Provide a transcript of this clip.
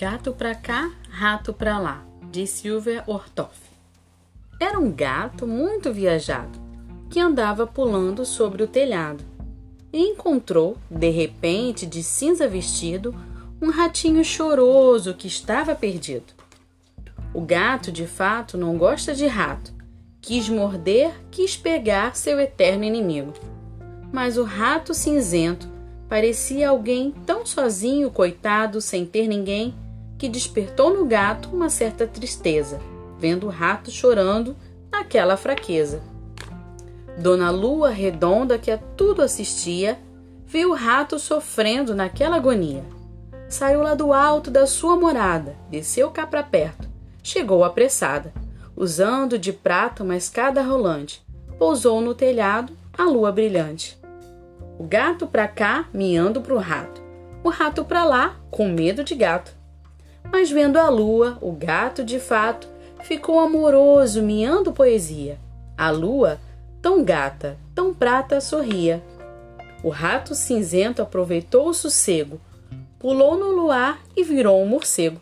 Gato pra cá, rato pra lá, de Silvia Ortoff. Era um gato muito viajado que andava pulando sobre o telhado e encontrou, de repente, de cinza vestido, um ratinho choroso que estava perdido. O gato, de fato, não gosta de rato. Quis morder, quis pegar seu eterno inimigo. Mas o rato cinzento parecia alguém tão sozinho, coitado, sem ter ninguém, que despertou no gato uma certa tristeza, vendo o rato chorando naquela fraqueza. Dona Lua Redonda, que a tudo assistia, viu o rato sofrendo naquela agonia. Saiu lá do alto da sua morada, desceu cá para perto, chegou apressada, usando de prata uma escada rolante, pousou no telhado a lua brilhante. O gato para cá, miando pro rato, o rato para lá, com medo de gato. Mas vendo a lua, o gato de fato ficou amoroso, miando poesia. A lua tão gata, tão prata, sorria. O rato cinzento aproveitou o sossego, pulou no luar e virou um morcego.